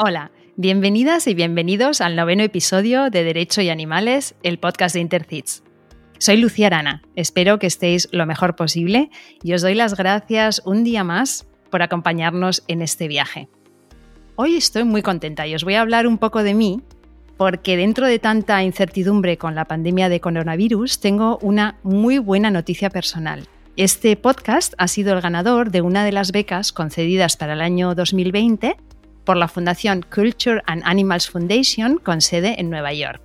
Hola, bienvenidas y bienvenidos al noveno episodio de Derecho y Animales, el podcast de Intercits. Soy Lucía Arana, espero que estéis lo mejor posible y os doy las gracias un día más por acompañarnos en este viaje. Hoy estoy muy contenta y os voy a hablar un poco de mí porque dentro de tanta incertidumbre con la pandemia de coronavirus tengo una muy buena noticia personal. Este podcast ha sido el ganador de una de las becas concedidas para el año 2020 por la Fundación Culture and Animals Foundation con sede en Nueva York.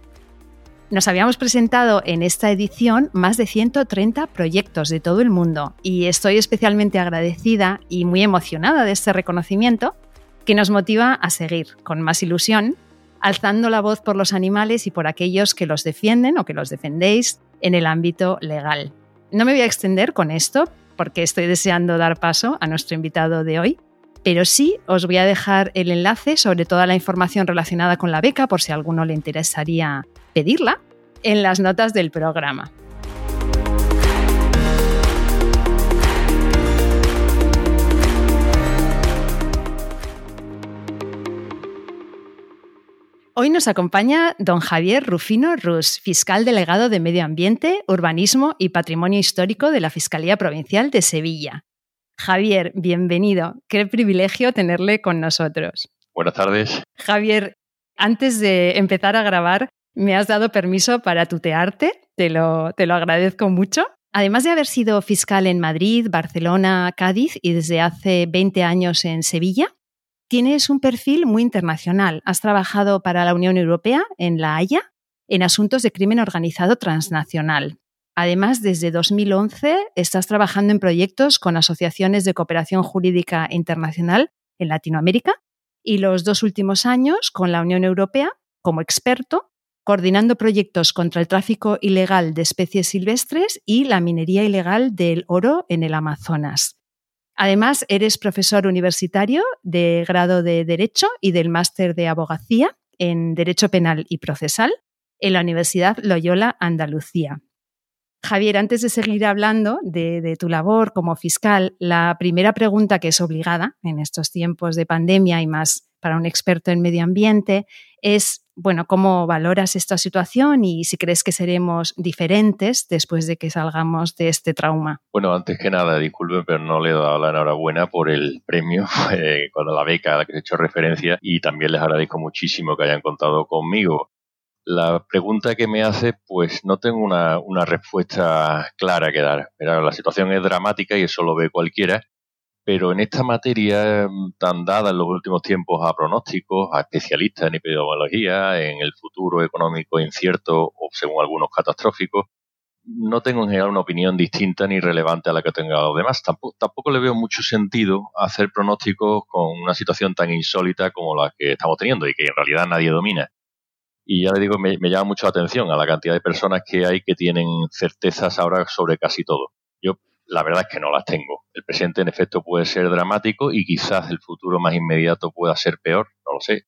Nos habíamos presentado en esta edición más de 130 proyectos de todo el mundo y estoy especialmente agradecida y muy emocionada de este reconocimiento que nos motiva a seguir con más ilusión, alzando la voz por los animales y por aquellos que los defienden o que los defendéis en el ámbito legal. No me voy a extender con esto porque estoy deseando dar paso a nuestro invitado de hoy, pero sí os voy a dejar el enlace sobre toda la información relacionada con la beca por si a alguno le interesaría pedirla en las notas del programa. Hoy nos acompaña don Javier Rufino Rus, fiscal delegado de Medio Ambiente, Urbanismo y Patrimonio Histórico de la Fiscalía Provincial de Sevilla. Javier, bienvenido. Qué privilegio tenerle con nosotros. Buenas tardes. Javier, antes de empezar a grabar, me has dado permiso para tutearte. Te lo, te lo agradezco mucho. Además de haber sido fiscal en Madrid, Barcelona, Cádiz y desde hace 20 años en Sevilla, tienes un perfil muy internacional. Has trabajado para la Unión Europea en La Haya en asuntos de crimen organizado transnacional. Además, desde 2011 estás trabajando en proyectos con asociaciones de cooperación jurídica internacional en Latinoamérica y los dos últimos años con la Unión Europea como experto, coordinando proyectos contra el tráfico ilegal de especies silvestres y la minería ilegal del oro en el Amazonas. Además, eres profesor universitario de grado de Derecho y del máster de Abogacía en Derecho Penal y Procesal en la Universidad Loyola Andalucía. Javier, antes de seguir hablando de, tu labor como fiscal, la primera pregunta que es obligada en estos tiempos de pandemia y más para un experto en medio ambiente es, bueno, ¿cómo valoras esta situación y si crees que seremos diferentes después de que salgamos de este trauma? Bueno, antes que nada, disculpe, pero no le he dado la enhorabuena por el premio, cuando la beca a la que he hecho referencia, y también les agradezco muchísimo que hayan contado conmigo. La pregunta que me hace, pues no tengo una, respuesta clara que dar. la situación es dramática y eso lo ve cualquiera, pero en esta materia mm, tan dada en los últimos tiempos a pronósticos, a especialistas en epidemiología, en el futuro económico incierto o según algunos catastróficos, no tengo en general una opinión distinta ni relevante a la que tenga los demás. Tampoco, tampoco le veo mucho sentido hacer pronósticos con una situación tan insólita como la que estamos teniendo y que en realidad nadie domina. Y ya le digo, me, llama mucho la atención a la cantidad de personas que hay que tienen certezas ahora sobre casi todo. Yo la verdad es que no las tengo. El presente en efecto puede ser dramático y quizás el futuro más inmediato pueda ser peor, no lo sé.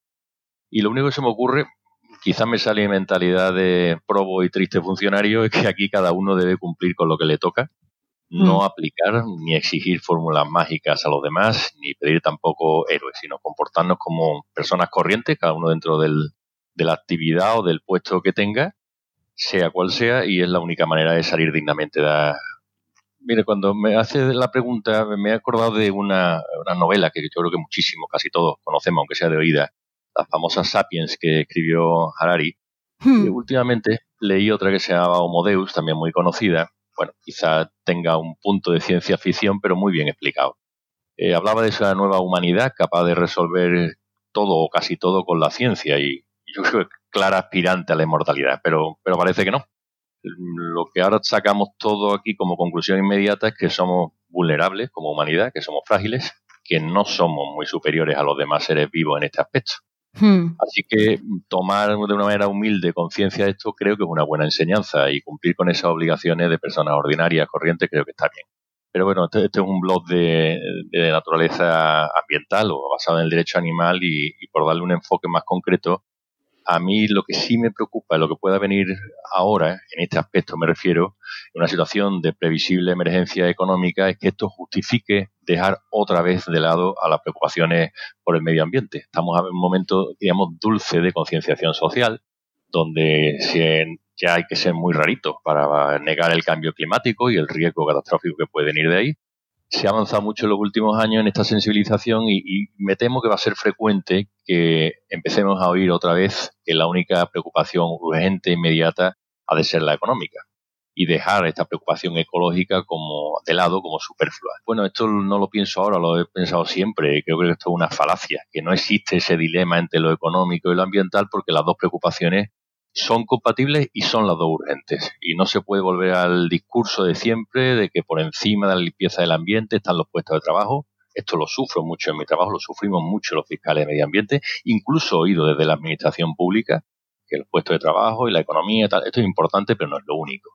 Y lo único que se me ocurre, quizás me sale en mentalidad de probo y triste funcionario, es que aquí cada uno debe cumplir con lo que le toca, no mm. aplicar ni exigir fórmulas mágicas a los demás, ni pedir tampoco héroes, sino comportarnos como personas corrientes, cada uno dentro del, de la actividad o del puesto que tenga, sea cual sea, y es la única manera de salir dignamente de... Mire, cuando me hace la pregunta, me he acordado de una, novela que yo creo que muchísimo, casi todos conocemos, aunque sea de oída, la famosa Sapiens que escribió Harari. Hmm. Y últimamente leí otra que se llamaba Homo Deus, también muy conocida. Bueno, quizá tenga un punto de ciencia ficción, pero muy bien explicado. Eh, hablaba de esa nueva humanidad capaz de resolver todo o casi todo con la ciencia y yo creo clara aspirante a la inmortalidad, pero, pero parece que no. Lo que ahora sacamos todo aquí como conclusión inmediata es que somos vulnerables como humanidad, que somos frágiles, que no somos muy superiores a los demás seres vivos en este aspecto. Hmm. Así que tomar de una manera humilde conciencia de esto creo que es una buena enseñanza y cumplir con esas obligaciones de personas ordinarias, corrientes, creo que está bien. Pero bueno, este, este es un blog de, naturaleza ambiental o basado en el derecho animal y por darle un enfoque más concreto, a mí lo que sí me preocupa, lo que pueda venir ahora, en este aspecto me refiero, en una situación de previsible emergencia económica, es que esto justifique dejar otra vez de lado a las preocupaciones por el medio ambiente. Estamos en un momento, digamos, dulce de concienciación social, donde ya hay que ser muy rarito para negar el cambio climático y el riesgo catastrófico que puede venir de ahí se ha avanzado mucho en los últimos años en esta sensibilización y, me temo que va a ser frecuente que empecemos a oír otra vez que la única preocupación urgente, e inmediata, ha de ser la económica y dejar esta preocupación ecológica como de lado, como superflua. Bueno, esto no lo pienso ahora, lo he pensado siempre. Creo que esto es una falacia, que no existe ese dilema entre lo económico y lo ambiental porque las dos preocupaciones son compatibles y son las dos urgentes. Y no se puede volver al discurso de siempre de que por encima de la limpieza del ambiente están los puestos de trabajo. Esto lo sufro mucho en mi trabajo, lo sufrimos mucho los fiscales de medio ambiente, incluso oído desde la administración pública, que los puestos de trabajo y la economía, tal, esto es importante, pero no es lo único.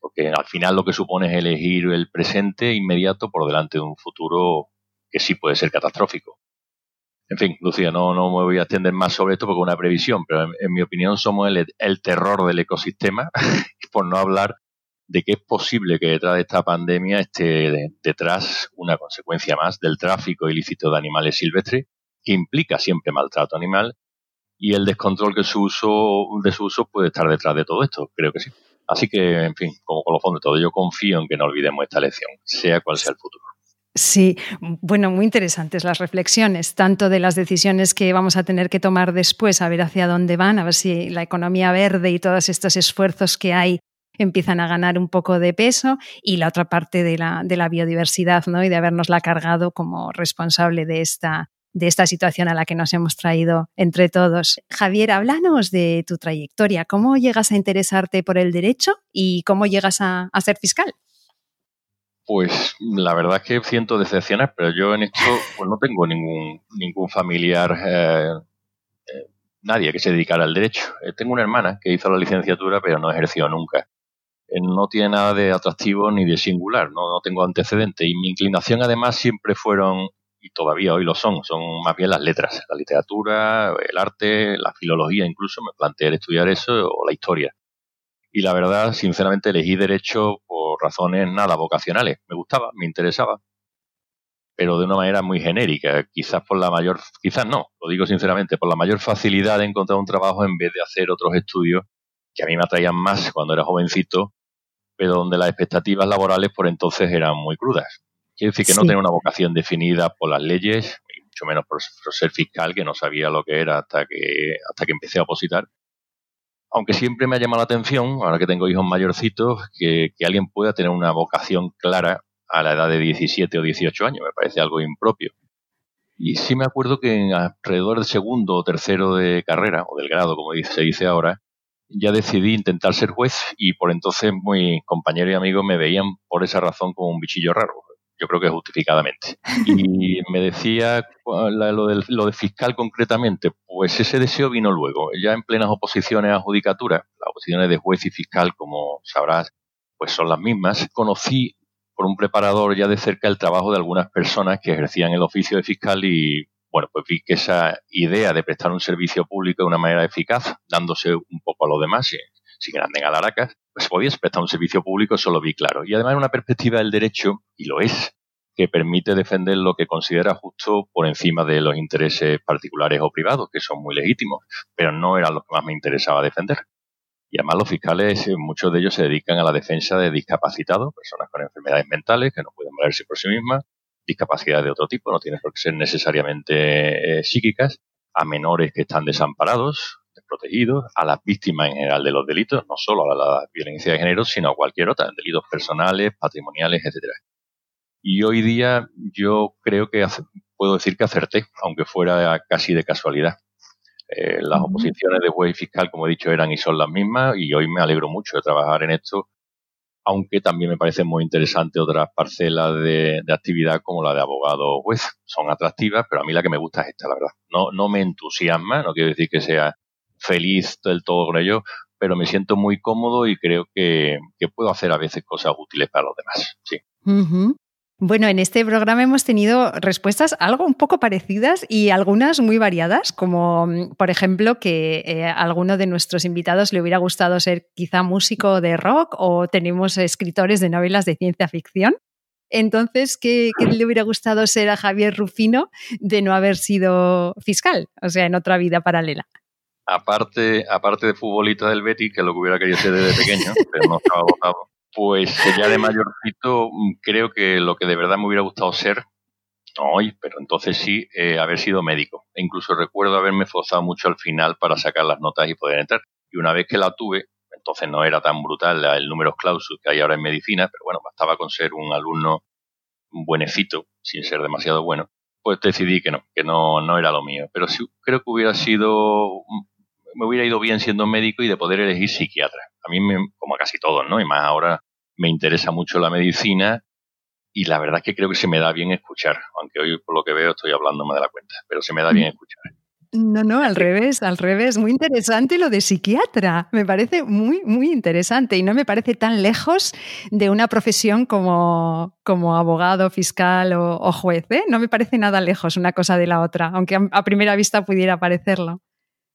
Porque al final lo que supone es elegir el presente inmediato por delante de un futuro que sí puede ser catastrófico. En fin, Lucía, no, no me voy a extender más sobre esto porque es una previsión, pero en, mi opinión somos el, terror del ecosistema, por no hablar de que es posible que detrás de esta pandemia esté detrás una consecuencia más del tráfico ilícito de animales silvestres, que implica siempre maltrato animal, y el descontrol que su uso, de su uso puede estar detrás de todo esto, creo que sí. Así que, en fin, como colofón de todo, yo confío en que no olvidemos esta lección, sea cual sea el futuro. Sí, bueno, muy interesantes las reflexiones, tanto de las decisiones que vamos a tener que tomar después, a ver hacia dónde van, a ver si la economía verde y todos estos esfuerzos que hay empiezan a ganar un poco de peso, y la otra parte de la, de la biodiversidad, ¿no? Y de habernosla cargado como responsable de esta, de esta situación a la que nos hemos traído entre todos. Javier, háblanos de tu trayectoria. ¿Cómo llegas a interesarte por el derecho y cómo llegas a ser fiscal? Pues la verdad es que siento decepcionar, pero yo en esto pues no tengo ningún, ningún familiar, eh, eh, nadie que se dedicara al derecho. Eh, tengo una hermana que hizo la licenciatura, pero no ejerció nunca. no tiene nada de atractivo ni de singular, no, no tengo antecedentes. Y mi inclinación además siempre fueron, y todavía hoy lo son, son más bien las letras, la literatura, el arte, la filología incluso, me planteé estudiar eso, o la historia. Y la verdad, sinceramente, elegí derecho razones nada vocacionales. Me gustaba, me interesaba, pero de una manera muy genérica. Quizás por la mayor, quizás no, lo digo sinceramente, por la mayor facilidad de encontrar un trabajo en vez de hacer otros estudios que a mí me atraían más cuando era jovencito, pero donde las expectativas laborales por entonces eran muy crudas. Quiere decir que no tenía una vocación definida por las leyes, y mucho menos por, ser fiscal, que no sabía lo que era hasta que, hasta que empecé a opositar aunque siempre me ha llamado la atención, ahora que tengo hijos mayorcitos, que, alguien pueda tener una vocación clara a la edad de 17 o 18 años. Me parece algo impropio. Y sí me acuerdo que en alrededor del segundo o tercero de carrera, o del grado, como se dice ahora, ya decidí intentar ser juez y por entonces mis compañeros y amigos me veían por esa razón como un bichillo raro yo creo que justificadamente. Y me decía lo, de fiscal concretamente, pues ese deseo vino luego, ya en plenas oposiciones a judicatura, las oposiciones de juez y fiscal, como sabrás, pues son las mismas. Conocí por un preparador ya de cerca el trabajo de algunas personas que ejercían el oficio de fiscal y bueno, pues vi que esa idea de prestar un servicio público de una manera eficaz, dándose un poco a los demás, sin, sin grandes galaracas, pues podías prestar un servicio público, eso lo vi claro. Y además una perspectiva del derecho, y lo es, que permite defender lo que considera justo por encima de los intereses particulares o privados, que son muy legítimos, pero no era lo que más me interesaba defender. Y además los fiscales, eh, muchos de ellos se dedican a la defensa de discapacitados, personas con enfermedades mentales que no pueden valerse por sí mismas, discapacidades de otro tipo, no tienen por qué ser necesariamente eh, psíquicas, a menores que están desamparados, desprotegidos, a las víctimas en general de los delitos, no solo a la violencia de género, sino a cualquier otra, delitos personales, patrimoniales, etcétera. Y hoy día yo creo que puedo decir que acerté, aunque fuera casi de casualidad. Eh, las oposiciones de juez y fiscal, como he dicho, eran y son las mismas y hoy me alegro mucho de trabajar en esto, aunque también me parecen muy interesantes otras parcelas de, actividad como la de abogado juez. Son atractivas, pero a mí la que me gusta es esta, la verdad. No, no me entusiasma, no quiero decir que sea feliz del todo con ello, pero me siento muy cómodo y creo que, puedo hacer a veces cosas útiles para los demás. Sí. Bueno, en este programa hemos tenido respuestas algo un poco parecidas y algunas muy variadas, como mm, por ejemplo que eh, a alguno de nuestros invitados le hubiera gustado ser quizá músico de rock o tenemos escritores de novelas de ciencia ficción. Entonces, ¿qué, le hubiera gustado ser a Javier Rufino de no haber sido fiscal? O sea, en otra vida paralela. Aparte, aparte de futbolista del Betty, que es lo que hubiera querido ser desde pequeño, pero no estaba votado, pues ya de mayorcito mm, creo que lo que de verdad me hubiera gustado ser, no hoy, pero entonces sí, eh, haber sido médico. E incluso recuerdo haberme forzado mucho al final para sacar las notas y poder entrar. Y una vez que la tuve, entonces no era tan brutal el número clausus que hay ahora en medicina, pero bueno, bastaba con ser un alumno buenecito, sin ser demasiado bueno, pues decidí que no, que no, no era lo mío. Pero sí creo que hubiera sido, me hubiera ido bien siendo médico y de poder elegir psiquiatra. A mí, me, como a casi todos, ¿no? Y más ahora me interesa mucho la medicina y la verdad es que creo que se me da bien escuchar, aunque hoy por lo que veo estoy hablando más de la cuenta, pero se me da bien escuchar. No, no, al revés, al revés. Muy interesante lo de psiquiatra. Me parece muy, muy interesante y no me parece tan lejos de una profesión como, como abogado, fiscal o, juez. ¿eh? No me parece nada lejos una cosa de la otra, aunque a, primera vista pudiera parecerlo.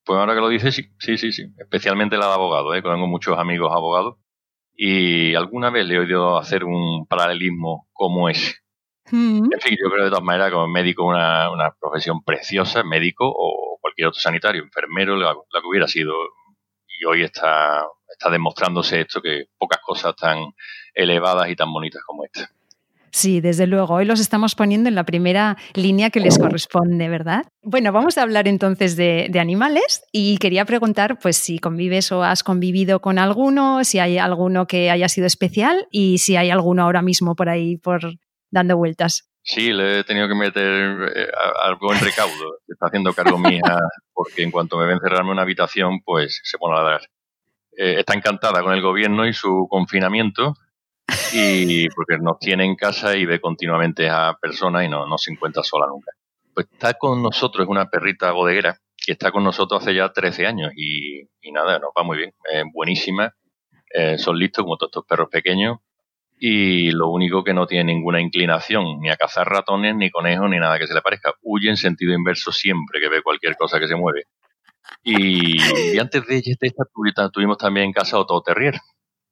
Pues ahora que lo dices, sí, sí, sí, sí. Especialmente la de abogado, ¿eh? tengo muchos amigos abogados y alguna vez le he oído hacer un paralelismo como ese. Mm. En fin, yo creo de todas maneras como médico una, una profesión preciosa, médico o cualquier otro sanitario, enfermero, la, que hubiera sido. Y hoy está, está demostrándose esto, que pocas cosas tan elevadas y tan bonitas como esta. Sí, desde luego. Hoy los estamos poniendo en la primera línea que les corresponde, ¿verdad? Bueno, vamos a hablar entonces de, de, animales y quería preguntar, pues, si convives o has convivido con alguno, si hay alguno que haya sido especial y si hay alguno ahora mismo por ahí por dando vueltas. Sí, le he tenido que meter eh, algo en recaudo. Está haciendo cargo mía porque en cuanto me ve encerrarme en una habitación, pues se pone a dar. Eh, está encantada con el gobierno y su confinamiento y porque nos tiene en casa y ve continuamente a personas y no, no se encuentra sola nunca. Pues está con nosotros, es una perrita bodeguera que está con nosotros hace ya 13 años y, nada, nos va muy bien, es buenísima. Eh, son listos como todos estos perros pequeños y lo único que no tiene ninguna inclinación ni a cazar ratones, ni conejos, ni nada que se le parezca. Huye en sentido inverso siempre que ve cualquier cosa que se mueve. Y, antes de esta tuvimos también en casa Otto Terrier,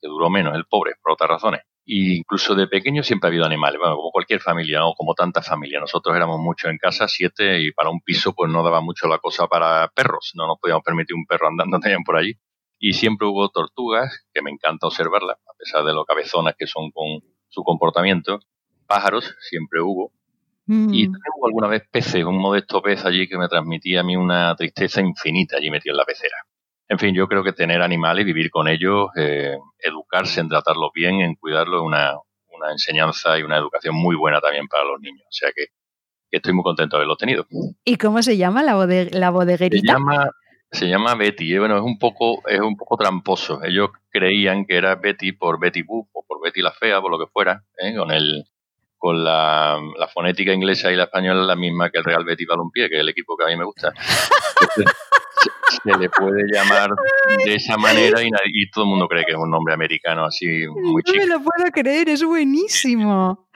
que duró menos, el pobre, por otras razones. Y incluso de pequeño siempre ha habido animales, bueno, como cualquier familia, o como tantas familias. Nosotros éramos muchos en casa, siete, y para un piso pues no daba mucho la cosa para perros. No nos podíamos permitir un perro andando también por allí y siempre hubo tortugas, que me encanta observarlas, a pesar de lo cabezonas que son con su comportamiento. Pájaros, siempre hubo. Mm. Y también hubo alguna vez peces, un modesto pez allí que me transmitía a mí una tristeza infinita allí metido en la pecera. En fin, yo creo que tener animales, vivir con ellos, eh, educarse en tratarlos bien, en cuidarlos, es una, una enseñanza y una educación muy buena también para los niños. O sea que, estoy muy contento de haberlo tenido. ¿Y cómo se llama la, la bodeguerita? Se llama se llama Betty, ¿eh? bueno, es un poco, es un poco tramposo. Ellos creían que era Betty por Betty Boop o por Betty la Fea, por lo que fuera, ¿eh? con el con la, fonética inglesa y la española la misma que el Real Betty Balompié, que es el equipo que a mí me gusta. se, le puede llamar de esa manera y, todo el mundo cree que es un nombre americano así muy chico. No me lo puedo creer, es buenísimo.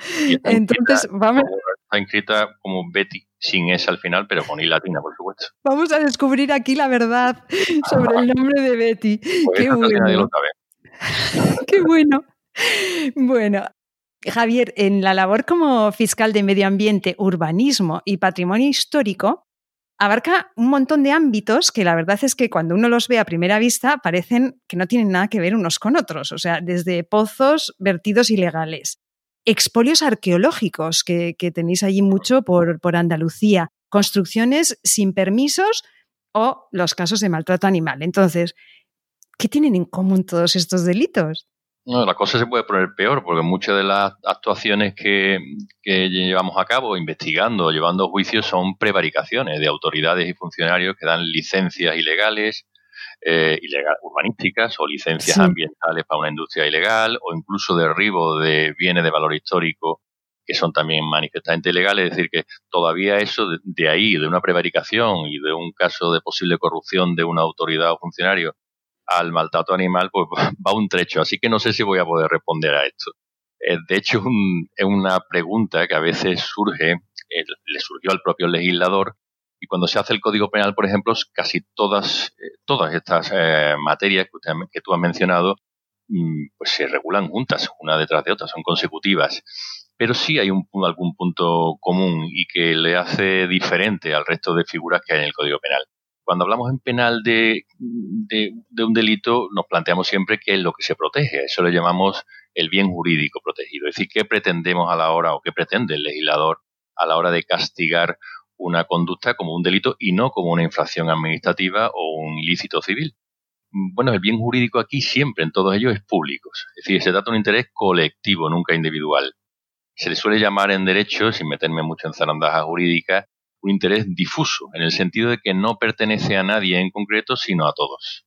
Entonces, vamos. Está inscrita como Betty sin S al final, pero con I latina, por supuesto. Vamos a descubrir aquí la verdad sobre el nombre de Betty. Pues Qué bueno. Qué bueno. Bueno, Javier, en la labor como fiscal de medio ambiente, urbanismo y patrimonio histórico, abarca un montón de ámbitos que la verdad es que cuando uno los ve a primera vista parecen que no tienen nada que ver unos con otros, o sea, desde pozos, vertidos ilegales, expolios arqueológicos, que, tenéis allí mucho por, por Andalucía, construcciones sin permisos o los casos de maltrato animal. Entonces, ¿qué tienen en común todos estos delitos? No, la cosa se puede poner peor porque muchas de las actuaciones que, que llevamos a cabo investigando, llevando juicios, son prevaricaciones de autoridades y funcionarios que dan licencias ilegales eh, ilegal, urbanísticas o licencias ambientales para una industria ilegal o incluso derribo de bienes de valor histórico que son también manifestamente ilegales. Es decir, que todavía eso de, ahí, de una prevaricación y de un caso de posible corrupción de una autoridad o funcionario al maltrato animal, pues va un trecho. Así que no sé si voy a poder responder a esto. Eh, de hecho, es una pregunta que a veces surge, eh, le surgió al propio legislador, y cuando se hace el Código Penal, por ejemplo, casi todas, todas estas materias que, que tú has mencionado, mm, pues se regulan juntas, una detrás de otra, son consecutivas pero sí hay un, algún punto común y que le hace diferente al resto de figuras que hay en el Código Penal. Cuando hablamos en penal de, un delito, nos planteamos siempre qué es lo que se protege. eso le llamamos el bien jurídico protegido. Es decir, qué pretendemos a la hora o qué pretende el legislador a la hora de castigar una conducta como un delito y no como una infracción administrativa o un ilícito civil. Bueno, el bien jurídico aquí siempre, en todos ellos, es público. Es decir, se trata de un interés colectivo, nunca individual se le suele llamar en derecho, sin meterme mucho en zarandajas jurídicas, un interés difuso, en el sentido de que no pertenece a nadie en concreto, sino a todos.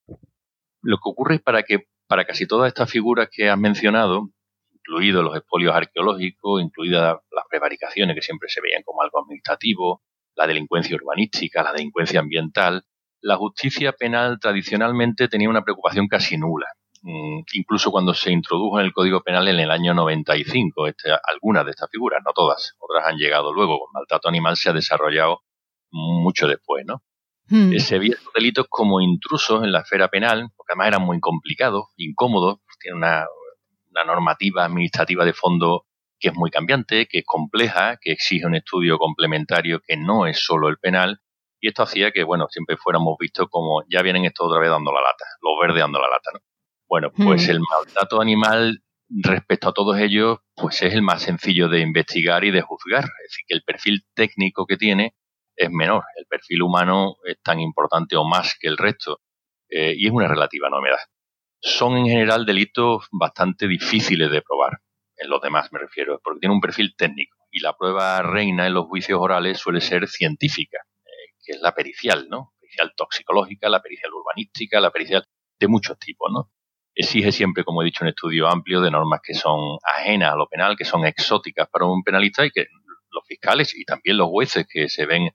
Lo que ocurre es para que para casi todas estas figuras que has mencionado, incluidos los expolios arqueológicos, incluidas las prevaricaciones que siempre se veían como algo administrativo, la delincuencia urbanística, la delincuencia ambiental, la justicia penal tradicionalmente tenía una preocupación casi nula. Mm, incluso cuando se introdujo en el Código Penal en el año 95, este, algunas de estas figuras, no todas, otras han llegado luego, el maltrato animal se ha desarrollado mucho después, ¿no? Hmm. Se veían los delitos como intrusos en la esfera penal, porque además eran muy complicados, incómodos, tienen una, una normativa administrativa de fondo que es muy cambiante, que es compleja, que exige un estudio complementario que no es solo el penal, y esto hacía que, bueno, siempre fuéramos vistos como ya vienen estos otra vez dando la lata, los verdes dando la lata, ¿no? Bueno, pues hmm. el maltrato animal respecto a todos ellos, pues es el más sencillo de investigar y de juzgar. Es decir, que el perfil técnico que tiene es menor. El perfil humano es tan importante o más que el resto. Eh, y es una relativa novedad. Son en general delitos bastante difíciles de probar. En los demás me refiero, porque tiene un perfil técnico. Y la prueba reina en los juicios orales suele ser científica, eh, que es la pericial, ¿no? Pericial toxicológica, la pericial urbanística, la pericial de muchos tipos, ¿no? Exige siempre, como he dicho, un estudio amplio de normas que son ajenas a lo penal, que son exóticas para un penalista y que los fiscales y también los jueces que se ven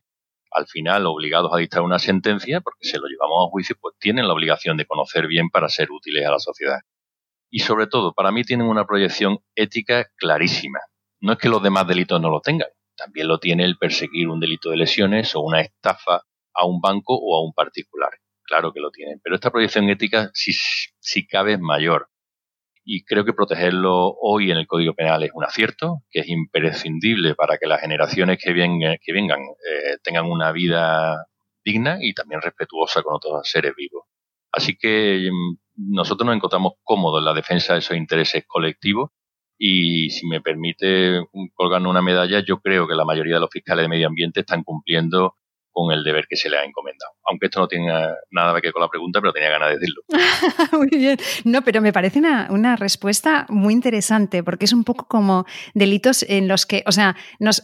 al final obligados a dictar una sentencia, porque se lo llevamos a juicio, pues tienen la obligación de conocer bien para ser útiles a la sociedad. Y sobre todo, para mí tienen una proyección ética clarísima. No es que los demás delitos no lo tengan, también lo tiene el perseguir un delito de lesiones o una estafa a un banco o a un particular claro que lo tienen, pero esta proyección ética sí, sí cabe es mayor. Y creo que protegerlo hoy en el Código Penal es un acierto, que es imprescindible para que las generaciones que, vengan, que vengan eh, tengan una vida digna y también respetuosa con otros seres vivos. Así que mm, nosotros nos encontramos cómodos en la defensa de esos intereses colectivos y si me permite colgarnos una medalla, yo creo que la mayoría de los fiscales de medio ambiente están cumpliendo con el deber que se le ha encomendado. Aunque esto no tenga nada que ver con la pregunta, pero tenía ganas de decirlo. muy bien. No, pero me parece una, respuesta muy interesante, porque es un poco como delitos en los que, o sea,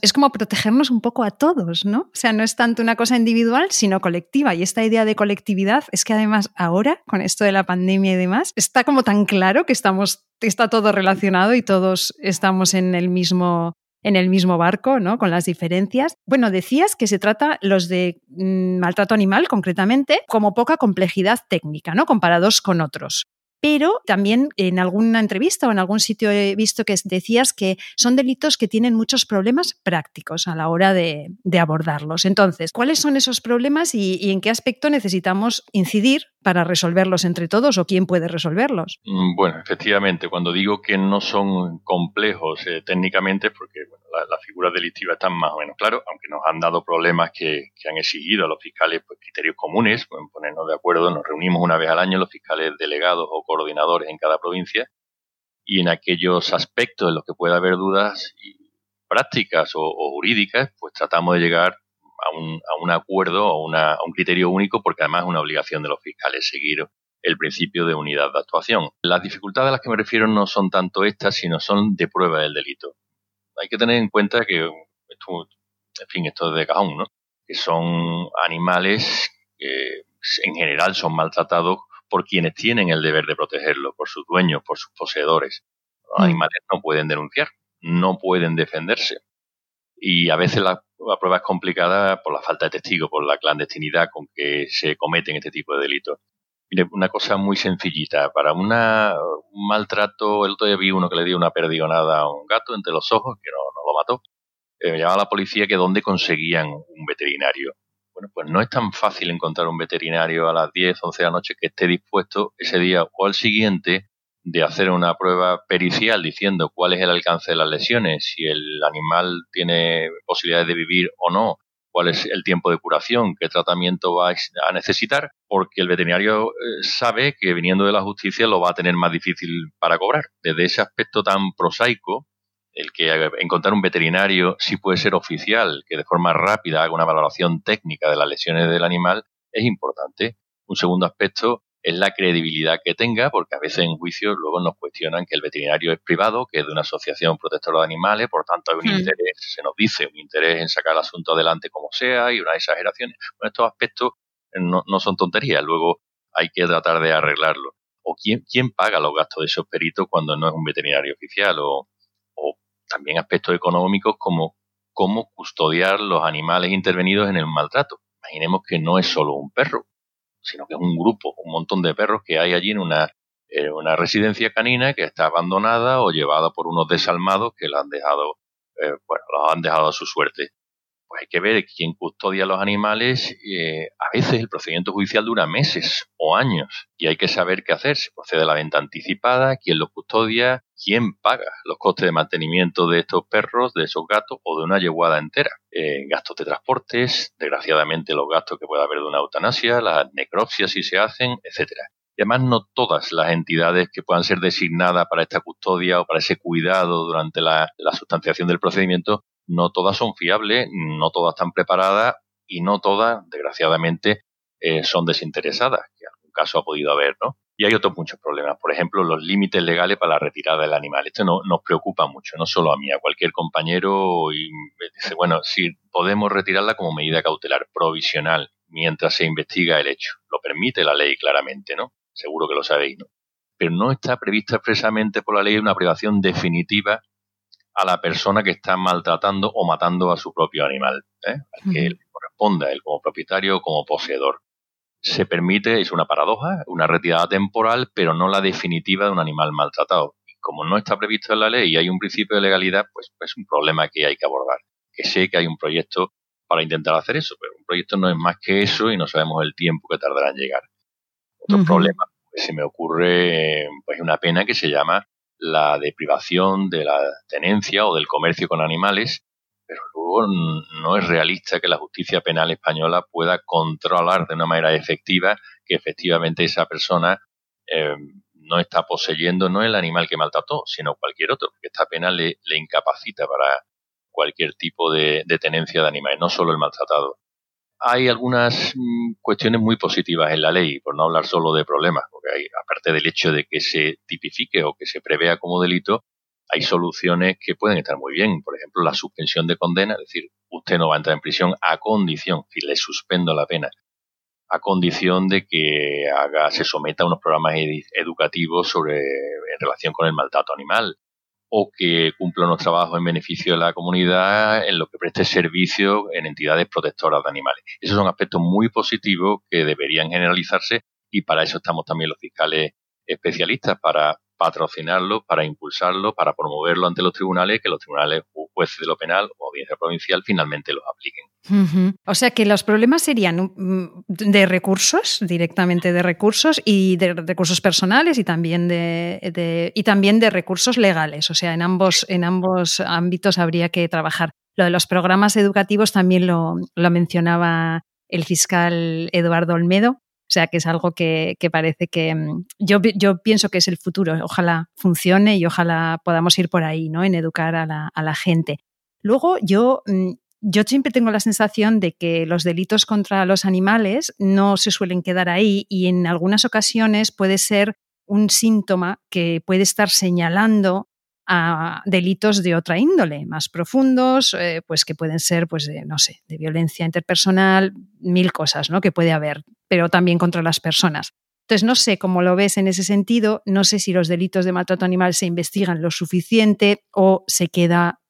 es como protegernos un poco a todos, ¿no? O sea, no es tanto una cosa individual, sino colectiva. Y esta idea de colectividad es que además ahora, con esto de la pandemia y demás, está como tan claro que estamos, está todo relacionado y todos estamos en el mismo en el mismo barco, ¿no? Con las diferencias. Bueno, decías que se trata los de mm, maltrato animal, concretamente, como poca complejidad técnica, ¿no? Comparados con otros pero también en alguna entrevista o en algún sitio he visto que decías que son delitos que tienen muchos problemas prácticos a la hora de, abordarlos. Entonces, ¿cuáles son esos problemas y, en qué aspecto necesitamos incidir para resolverlos entre todos o quién puede resolverlos? Mm, bueno, efectivamente, cuando digo que no son complejos eh, técnicamente, porque las figuras delictivas están más o menos claras, aunque nos han dado problemas que, han exigido a los fiscales pues, criterios comunes, pueden ponernos de acuerdo, nos reunimos una vez al año los fiscales delegados o coordinadores en cada provincia y en aquellos aspectos en los que pueda haber dudas prácticas o, jurídicas, pues tratamos de llegar a un, a un acuerdo o a un criterio único porque además es una obligación de los fiscales seguir el principio de unidad de actuación. Las dificultades a las que me refiero no son tanto estas, sino son de prueba del delito. Hay que tener en cuenta que, esto, en fin, esto es de cajón, ¿no? Que son animales que en general son maltratados por quienes tienen el deber de protegerlo, por sus dueños, por sus poseedores. Los mm. animales no pueden denunciar, no pueden defenderse. Y a veces la, prueba es complicada por la falta de testigos, por la clandestinidad con que se cometen este tipo de delitos. Mire, una cosa muy sencillita. Para una, un maltrato, el otro día vi uno que le dio una perdigonada a un gato entre los ojos, que no, no lo mató. Eh, me llamaba a la policía que dónde conseguían un veterinario. Bueno, pues no es tan fácil encontrar un veterinario a las 10, 11 de la noche que esté dispuesto ese día o al siguiente de hacer una prueba pericial diciendo cuál es el alcance de las lesiones, si el animal tiene posibilidades de vivir o no, cuál es el tiempo de curación, qué tratamiento va a necesitar, porque el veterinario eh, sabe que viniendo de la justicia lo va a tener más difícil para cobrar. Desde ese aspecto tan prosaico, el que encontrar un veterinario sí puede ser oficial, que de forma rápida haga una valoración técnica de las lesiones del animal, es importante. Un segundo aspecto es la credibilidad que tenga, porque a veces en juicios luego nos cuestionan que el veterinario es privado, que es de una asociación protectora de animales, por tanto hay un hmm. interés, se nos dice, un interés en sacar el asunto adelante como sea y unas exageraciones. Bueno, estos aspectos no, no son tonterías, luego hay que tratar de arreglarlo. ¿O quién, quién paga los gastos de esos peritos cuando no es un veterinario oficial? O, o también aspectos económicos como cómo custodiar los animales intervenidos en el maltrato. Imaginemos que no es solo un perro, sino que es un grupo, un montón de perros que hay allí en una, una residencia canina que está abandonada o llevada por unos desalmados que la han dejado, eh, bueno, los han dejado a su suerte. Pues hay que ver quién custodia los animales. Eh, a veces el procedimiento judicial dura meses o años y hay que saber qué hacer. Si procede a la venta anticipada, quién los custodia, quién paga los costes de mantenimiento de estos perros, de esos gatos o de una yeguada entera. Eh, gastos de transportes, desgraciadamente los gastos que pueda haber de una eutanasia, las necropsias si se hacen, etcétera. Y además no todas las entidades que puedan ser designadas para esta custodia o para ese cuidado durante la, la sustanciación del procedimiento no todas son fiables, no todas están preparadas y no todas, desgraciadamente, eh, son desinteresadas, que en algún caso ha podido haber, ¿no? Y hay otros muchos problemas. Por ejemplo, los límites legales para la retirada del animal. Esto no, nos preocupa mucho, no solo a mí, a cualquier compañero. Y dice, bueno, si podemos retirarla como medida cautelar provisional mientras se investiga el hecho. Lo permite la ley claramente, ¿no? Seguro que lo sabéis, ¿no? Pero no está prevista expresamente por la ley una privación definitiva a la persona que está maltratando o matando a su propio animal, ¿eh? al que le corresponda, él como propietario o como poseedor. Se permite, es una paradoja, una retirada temporal, pero no la definitiva de un animal maltratado. Y como no está previsto en la ley y hay un principio de legalidad, pues es un problema que hay que abordar. Que sé que hay un proyecto para intentar hacer eso, pero un proyecto no es más que eso y no sabemos el tiempo que tardará en llegar. Otro problema que se me ocurre, pues una pena que se llama la deprivación de la tenencia o del comercio con animales, pero luego no es realista que la justicia penal española pueda controlar de una manera efectiva que efectivamente esa persona eh, no está poseyendo no el animal que maltrató, sino cualquier otro, porque esta pena le, incapacita para cualquier tipo de, de tenencia de animales, no solo el maltratado hay algunas mm, cuestiones muy positivas en la ley, por no hablar solo de problemas, porque hay, aparte del hecho de que se tipifique o que se prevea como delito, hay soluciones que pueden estar muy bien. Por ejemplo, la suspensión de condena, es decir, usted no va a entrar en prisión a condición, si le suspendo la pena, a condición de que haga, se someta a unos programas educativos sobre en relación con el maltrato animal o que cumpla unos trabajos en beneficio de la comunidad en lo que preste servicio en entidades protectoras de animales. Esos son aspectos muy positivos que deberían generalizarse y para eso estamos también los fiscales especialistas, para patrocinarlo, para impulsarlo, para promoverlo ante los tribunales, que los tribunales jueces de lo penal o audiencia provincial finalmente los apliquen. O sea que los problemas serían mm, de recursos, directamente de recursos y de recursos personales y también de, y también de recursos legales. O sea, en ambos, en ambos ámbitos habría que trabajar. Lo de los programas educativos también lo, lo mencionaba el fiscal Eduardo Olmedo, o sea, que es algo que, parece que mm, yo, yo, pienso que es el futuro. Ojalá funcione y ojalá podamos ir por ahí, ¿no? En educar a la, a la gente. Luego, yo, mm, yo siempre tengo la sensación de que los delitos contra los animales no se suelen quedar ahí y en algunas ocasiones puede ser un síntoma que puede estar señalando a delitos de otra índole, más profundos, eh, pues que pueden ser, pues, de, no sé, de violencia interpersonal, mil cosas, ¿no? Que puede haber, pero también contra las personas. Entonces, no sé cómo lo ves en ese sentido, no sé si los delitos de maltrato animal se investigan lo suficiente o se queda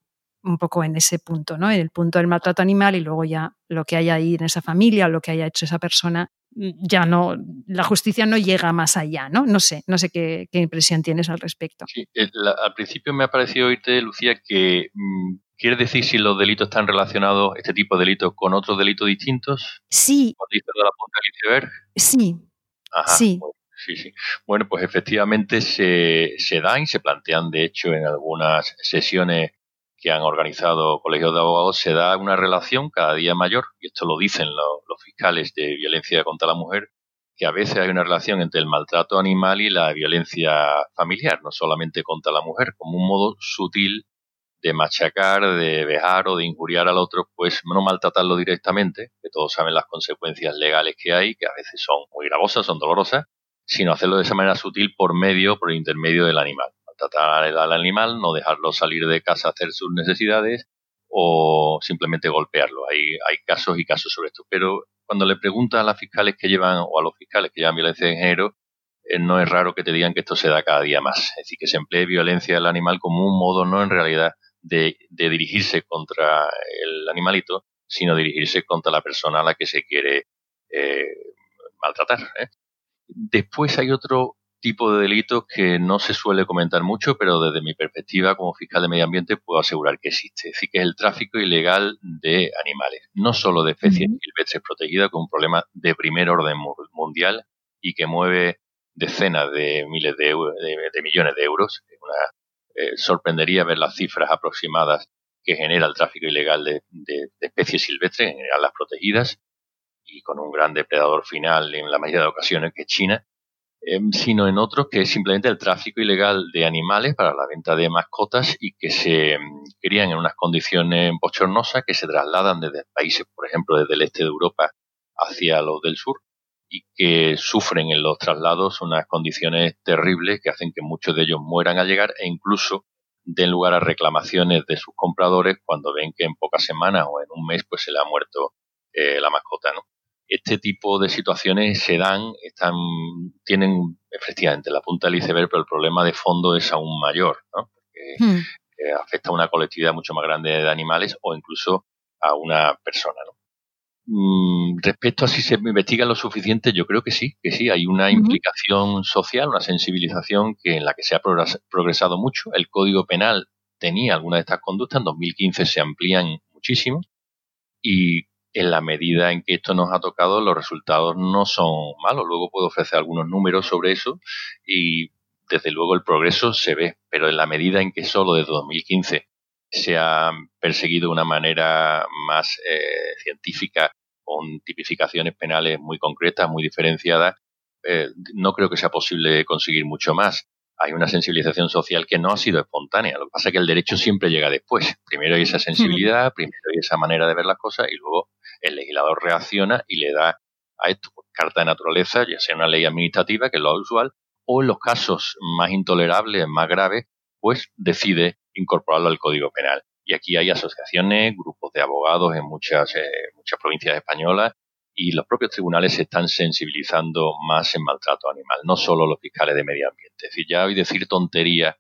un poco en ese punto, ¿no? En el punto del maltrato animal y luego ya lo que haya ahí en esa familia o lo que haya hecho esa persona ya no, la justicia no llega más allá, ¿no? No sé, no sé qué, impresión tienes al respecto. Sí, al principio me ha parecido oírte, Lucía, que mm, ¿Quiere decir si los delitos están relacionados, este tipo de delitos, con otros delitos distintos? Sí. de la punta del iceberg? Sí. sí. sí, sí. Bueno, pues efectivamente se, se dan y se plantean, de hecho, en algunas sesiones que han organizado colegios de abogados, se da una relación cada día mayor, y esto lo dicen los, los fiscales de violencia contra la mujer, que a veces hay una relación entre el maltrato animal y la violencia familiar, no solamente contra la mujer, como un modo sutil de machacar, de vejar o de injuriar al otro, pues no maltratarlo directamente, que todos saben las consecuencias legales que hay, que a veces son muy gravosas, son dolorosas, sino hacerlo de esa manera sutil por medio, por intermedio del animal. Maltratar al animal, no dejarlo salir de casa a hacer sus necesidades o simplemente golpearlo. Hay, casos y casos sobre esto. Pero cuando le preguntan a las fiscales que llevan o a los fiscales que llevan violencia de género, eh, no es raro que te digan que esto se da cada día más. Es decir, que se emplee violencia del animal como un modo, no en realidad de, dirigirse contra el animalito, sino dirigirse contra la persona a la que se quiere eh, maltratar. ¿eh? Después hay otro tipo de delitos que no se suele comentar mucho, pero desde mi perspectiva como fiscal de medio ambiente puedo asegurar que existe. Es decir, que es el tráfico ilegal de animales, no solo de especies silvestres protegidas, que es un problema de primer orden mundial y que mueve decenas de miles de, de millones de euros. Una eh, sorprendería ver las cifras aproximadas que genera el tráfico ilegal de, especies silvestres, en general las protegidas, y con un gran depredador final en la mayoría de ocasiones que es China, sino en otros que es simplemente el tráfico ilegal de animales para la venta de mascotas y que se em, crían en unas condiciones bochornosas que se trasladan desde países, por ejemplo, desde el este de Europa hacia los del sur y que sufren en los traslados unas condiciones terribles que hacen que muchos de ellos mueran al llegar e incluso den lugar a reclamaciones de sus compradores cuando ven que en pocas semanas o en un mes pues se le ha muerto eh, la mascota, ¿no? Este tipo de situaciones se dan, están, tienen efectivamente la punta del iceberg, pero el problema de fondo es aún mayor, ¿no? Porque hmm. eh, afecta a una colectividad mucho más grande de animales o incluso a una persona, ¿no? Mm, respecto a si se investiga lo suficiente, yo creo que sí, que sí, hay una implicación social, una sensibilización que en la que se ha progresado mucho. El Código Penal tenía algunas de estas conductas, en 2015 se amplían muchísimo y en la medida en que esto nos ha tocado, los resultados no son malos. Luego puedo ofrecer algunos números sobre eso y desde luego el progreso se ve, pero en la medida en que solo desde 2015 se ha perseguido de una manera más eh, científica, con tipificaciones penales muy concretas, muy diferenciadas, eh, no creo que sea posible conseguir mucho más. Hay una sensibilización social que no ha sido espontánea. Lo que pasa es que el derecho siempre llega después. Primero hay esa sensibilidad, primero hay esa manera de ver las cosas y luego el legislador reacciona y le da a esto pues, carta de naturaleza, ya sea una ley administrativa, que es lo usual, o en los casos más intolerables, más graves, pues decide incorporarlo al Código Penal. Y aquí hay asociaciones, grupos de abogados en muchas, eh, muchas provincias españolas y los propios tribunales se están sensibilizando más en maltrato animal, no solo los fiscales de medio ambiente. Es decir, ya hoy decir tonterías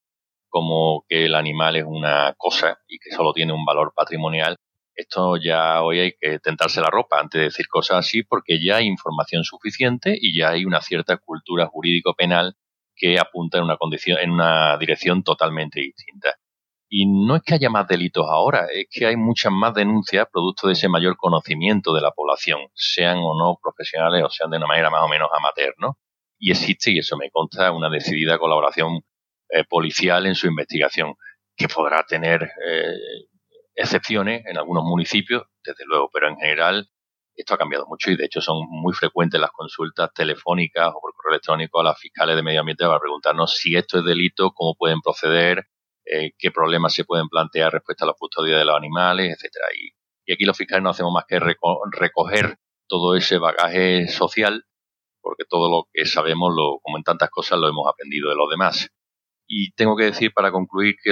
como que el animal es una cosa y que solo tiene un valor patrimonial, esto ya hoy hay que tentarse la ropa antes de decir cosas así porque ya hay información suficiente y ya hay una cierta cultura jurídico-penal que apunta en una condición, en una dirección totalmente distinta. Y no es que haya más delitos ahora, es que hay muchas más denuncias producto de ese mayor conocimiento de la población, sean o no profesionales o sean de una manera más o menos amateur, ¿no? Y existe, y eso me consta, una decidida colaboración eh, policial en su investigación, que podrá tener eh, excepciones en algunos municipios, desde luego, pero en general esto ha cambiado mucho y de hecho son muy frecuentes las consultas telefónicas o por correo electrónico a las fiscales de medio ambiente para preguntarnos si esto es delito, cómo pueden proceder, eh, qué problemas se pueden plantear respecto a la custodia de los animales, etcétera. Y, aquí los fiscales no hacemos más que recoger todo ese bagaje social, porque todo lo que sabemos, lo, como en tantas cosas, lo hemos aprendido de los demás. Y tengo que decir para concluir que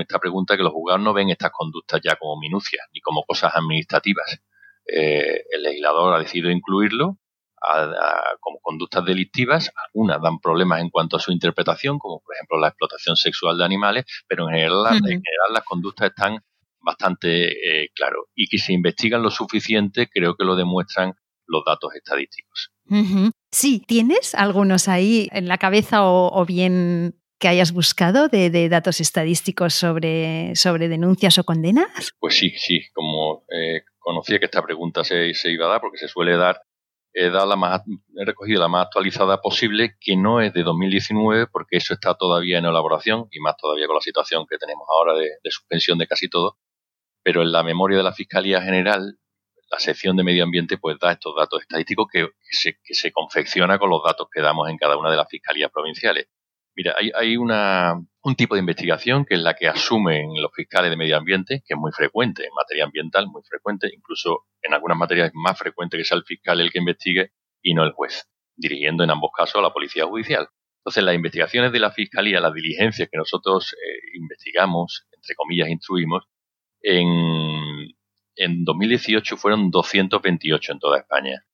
esta pregunta que los juzgados no ven estas conductas ya como minucias ni como cosas administrativas. Eh, el legislador ha decidido incluirlo como conductas delictivas. Algunas dan problemas en cuanto a su interpretación, como por ejemplo la explotación sexual de animales, pero en general, en general las conductas están bastante eh, claras. Y que se investigan lo suficiente, creo que lo demuestran los datos estadísticos. Sí, ¿tienes algunos ahí en la cabeza o, bien que hayas buscado de, datos estadísticos sobre, sobre, denuncias o condenas? Pues sí, sí, como eh, conocía que esta pregunta se, se, iba a dar, porque se suele dar he, dado la más, he recogido la más actualizada posible, que no es de 2019, porque eso está todavía en elaboración, y más todavía con la situación que tenemos ahora de, suspensión de casi todo. Pero en la memoria de la Fiscalía General, la sección de medio ambiente pues da estos datos estadísticos que, se, que se confecciona con los datos que damos en cada una de las fiscalías provinciales. Mira, hay, hay una, un tipo de investigación que es la que asumen los fiscales de medio ambiente, que es muy frecuente en materia ambiental, muy frecuente, incluso en algunas materias es más frecuente que sea el fiscal el que investigue y no el juez, dirigiendo en ambos casos a la policía judicial. Entonces, las investigaciones de la fiscalía, las diligencias que nosotros eh, investigamos, entre comillas, instruimos, en, en 2018 fueron 228 en toda España.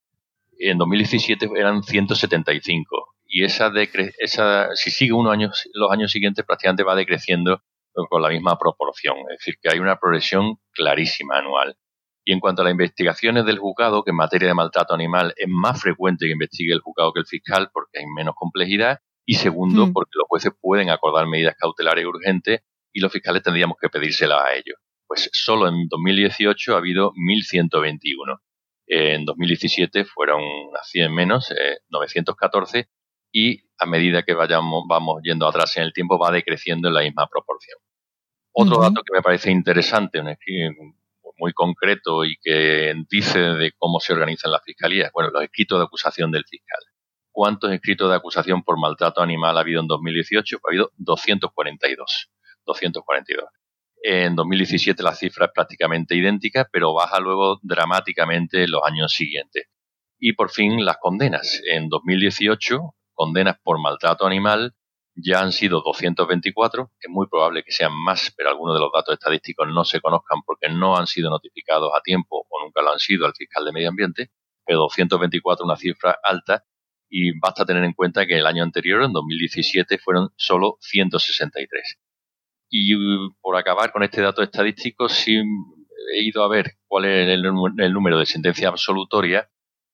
En 2017 eran 175 y esa, esa si sigue unos años, los años siguientes prácticamente va decreciendo con la misma proporción. Es decir, que hay una progresión clarísima anual. Y en cuanto a las investigaciones del juzgado, que en materia de maltrato animal es más frecuente que investigue el juzgado que el fiscal porque hay menos complejidad. Y segundo, mm. porque los jueces pueden acordar medidas cautelares urgentes y los fiscales tendríamos que pedírselas a ellos. Pues solo en 2018 ha habido 1.121. En 2017 fueron 100 menos, 914, eh, y a medida que vayamos, vamos yendo atrás en el tiempo va decreciendo en la misma proporción. Otro dato que me parece interesante, muy concreto y que dice de cómo se organizan las fiscalías, bueno, los escritos de acusación del fiscal. ¿Cuántos escritos de acusación por maltrato animal ha habido en 2018? Ha habido 242. 242. En 2017 la cifra es prácticamente idéntica, pero baja luego dramáticamente en los años siguientes. Y por fin las condenas. En 2018 condenas por maltrato animal ya han sido 224, es muy probable que sean más, pero algunos de los datos estadísticos no se conozcan porque no han sido notificados a tiempo o nunca lo han sido al fiscal de medio ambiente, pero 224 es una cifra alta y basta tener en cuenta que el año anterior, en 2017, fueron solo 163. Y por acabar con este dato estadístico, sí he ido a ver cuál es el, el número de sentencias absolutorias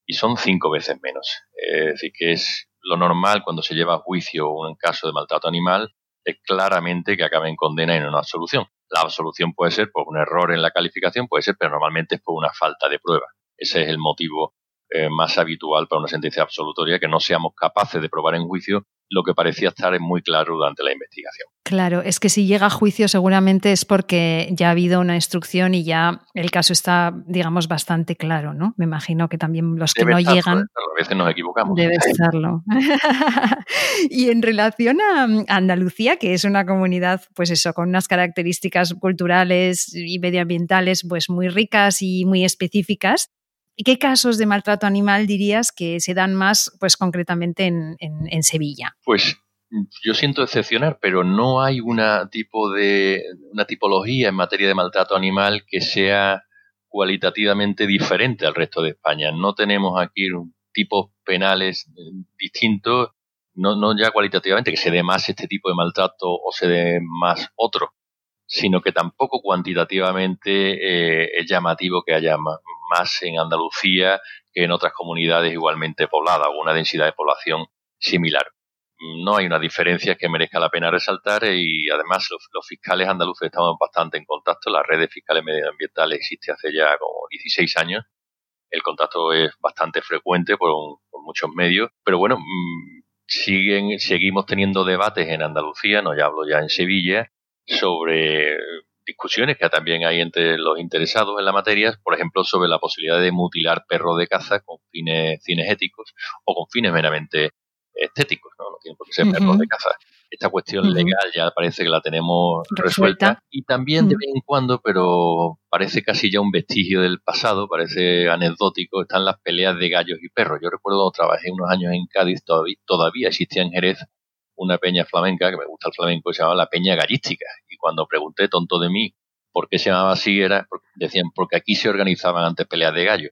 y son cinco veces menos. Es decir, que es lo normal cuando se lleva a juicio un caso de maltrato animal es claramente que acabe en condena y en una absolución. La absolución puede ser por un error en la calificación, puede ser, pero normalmente es por una falta de prueba. Ese es el motivo eh, más habitual para una sentencia absolutoria, que no seamos capaces de probar en juicio lo que parecía estar muy claro durante la investigación. Claro, es que si llega a juicio seguramente es porque ya ha habido una instrucción y ya el caso está, digamos, bastante claro, ¿no? Me imagino que también los que no llegan... A veces nos equivocamos. Debe estarlo. y en relación a Andalucía, que es una comunidad, pues eso, con unas características culturales y medioambientales pues muy ricas y muy específicas, ¿Y qué casos de maltrato animal dirías que se dan más, pues concretamente en, Sevilla? Pues yo siento decepcionar, pero no hay una tipo de una tipología en materia de maltrato animal que sea cualitativamente diferente al resto de España. No tenemos aquí tipos penales distintos, no, no ya cualitativamente que se dé más este tipo de maltrato o se dé más otro, sino que tampoco cuantitativamente eh, es llamativo que haya más, más en Andalucía que en otras comunidades igualmente pobladas o una densidad de población similar. No hay una diferencia que merezca la pena resaltar y además los, fiscales andaluces estamos bastante en contacto. La red de fiscales medioambientales existe hace ya como 16 años. El contacto es bastante frecuente por, muchos medios, pero bueno, mm, siguen, seguimos teniendo debates en Andalucía, no ya hablo ya en Sevilla, sobre discusiones que también hay entre los interesados en la materia, por ejemplo, sobre la posibilidad de mutilar perros de caza con fines cinegéticos o con fines meramente estéticos, ¿no? No tienen por qué ser perros de caza. Esta cuestión legal ya parece que la tenemos resuelta. y también de vez en cuando, pero parece casi ya un vestigio del pasado, parece anecdótico, están las peleas de gallos y perros. Yo recuerdo, trabajé unos años en Cádiz, todavía, todavía existía en Jerez una peña flamenca, que me gusta el flamenco, se llamaba la Peña Gallística. Y cuando pregunté, tonto de mí, por qué se llamaba así, era, decían, porque aquí se organizaban antes peleas de gallo.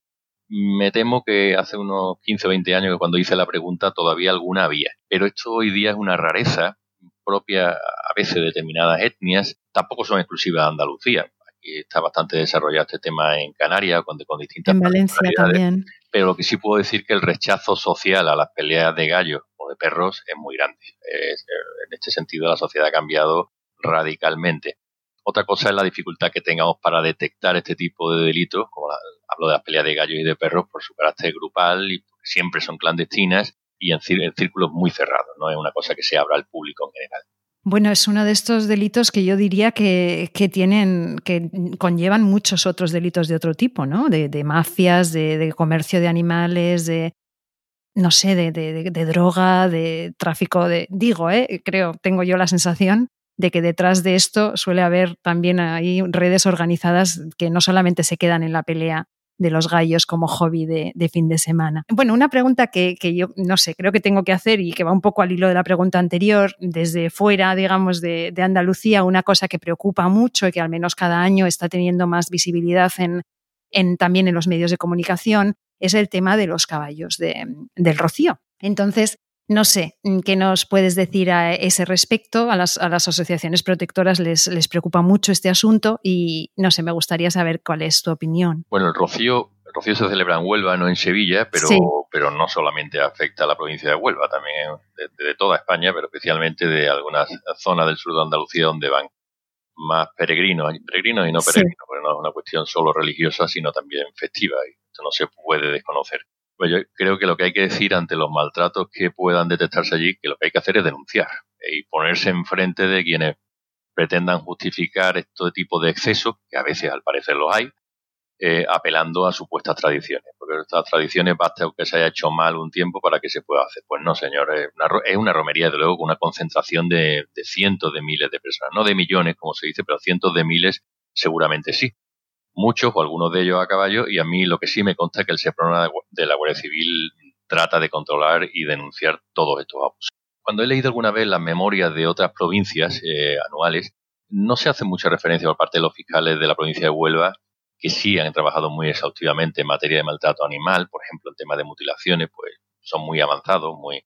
Me temo que hace unos 15 o 20 años que cuando hice la pregunta todavía alguna había. Pero esto hoy día es una rareza propia a veces de determinadas etnias, tampoco son exclusivas de Andalucía. Aquí está bastante desarrollado este tema en Canarias, con, con distintas En Valencia también. Pero lo que sí puedo decir que el rechazo social a las peleas de gallos o de perros es muy grande. en este sentido, la sociedad ha cambiado radicalmente. Otra cosa es la dificultad que tengamos para detectar este tipo de delitos, como hablo de las peleas de gallos y de perros por su carácter grupal y siempre son clandestinas y en círculos muy cerrados, no es una cosa que se abra al público en general. Bueno, es uno de estos delitos que yo diría que, tienen, que conllevan muchos otros delitos de otro tipo, ¿no? De, mafias, de, comercio de animales, de no sé, de, droga, de tráfico de. Digo, ¿eh? creo, tengo yo la sensación de que detrás de esto suele haber también ahí redes organizadas que no solamente se quedan en la pelea de los gallos como hobby de, fin de semana. Bueno, una pregunta que, yo no sé, creo que tengo que hacer y que va un poco al hilo de la pregunta anterior, desde fuera, digamos, de, Andalucía, una cosa que preocupa mucho y que al menos cada año está teniendo más visibilidad en, en también en los medios de comunicación, es el tema de los caballos del rocío. Entonces, no sé, ¿qué nos puedes decir a ese respecto? A las, asociaciones protectoras les, les, preocupa mucho este asunto y no sé, me gustaría saber cuál es tu opinión. Bueno, el Rocío, el Rocío se celebra en Huelva, no en Sevilla, pero, pero no solamente afecta a la provincia de Huelva, también de, toda España, pero especialmente de algunas zonas del sur de Andalucía donde van más peregrinos, peregrinos y no peregrinos, porque no es una cuestión solo religiosa, sino también festiva, y esto no se puede desconocer. Pues yo creo que lo que hay que decir ante los maltratos que puedan detectarse allí, que lo que hay que hacer es denunciar y ponerse enfrente de quienes pretendan justificar este tipo de excesos, que a veces al parecer los hay, eh, apelando a supuestas tradiciones. Porque estas tradiciones basta que se haya hecho mal un tiempo para que se pueda hacer. Pues no, señor, es una, es una romería, de luego, con una concentración de cientos de miles de personas. No de millones, como se dice, pero cientos de miles seguramente sí muchos o algunos de ellos a caballo, y a mí lo que sí me consta es que el SEPRONA de la Guardia Civil trata de controlar y denunciar todos estos abusos. Cuando he leído alguna vez las memorias de otras provincias eh, anuales, no se hace mucha referencia por parte de los fiscales de la provincia de Huelva, que sí han trabajado muy exhaustivamente en materia de maltrato animal, por ejemplo, en tema de mutilaciones, pues son muy avanzados, muy,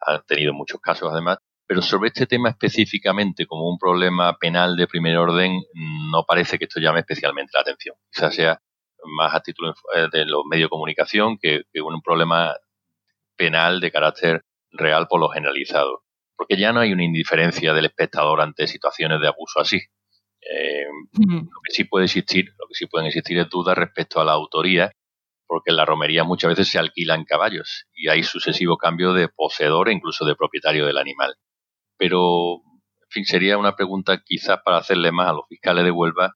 han tenido muchos casos además, pero sobre este tema específicamente como un problema penal de primer orden, no parece que esto llame especialmente la atención. Quizás sea más a título eh, de los medios de comunicación que, un problema penal de carácter real por lo generalizado. Porque ya no hay una indiferencia del espectador ante situaciones de abuso así. Eh, lo que sí puede existir, lo que sí pueden existir es dudas respecto a la autoría, porque en la romería muchas veces se alquilan caballos y hay sucesivo cambio de poseedor e incluso de propietario del animal pero, en fin, sería una pregunta quizás para hacerle más a los fiscales de Huelva.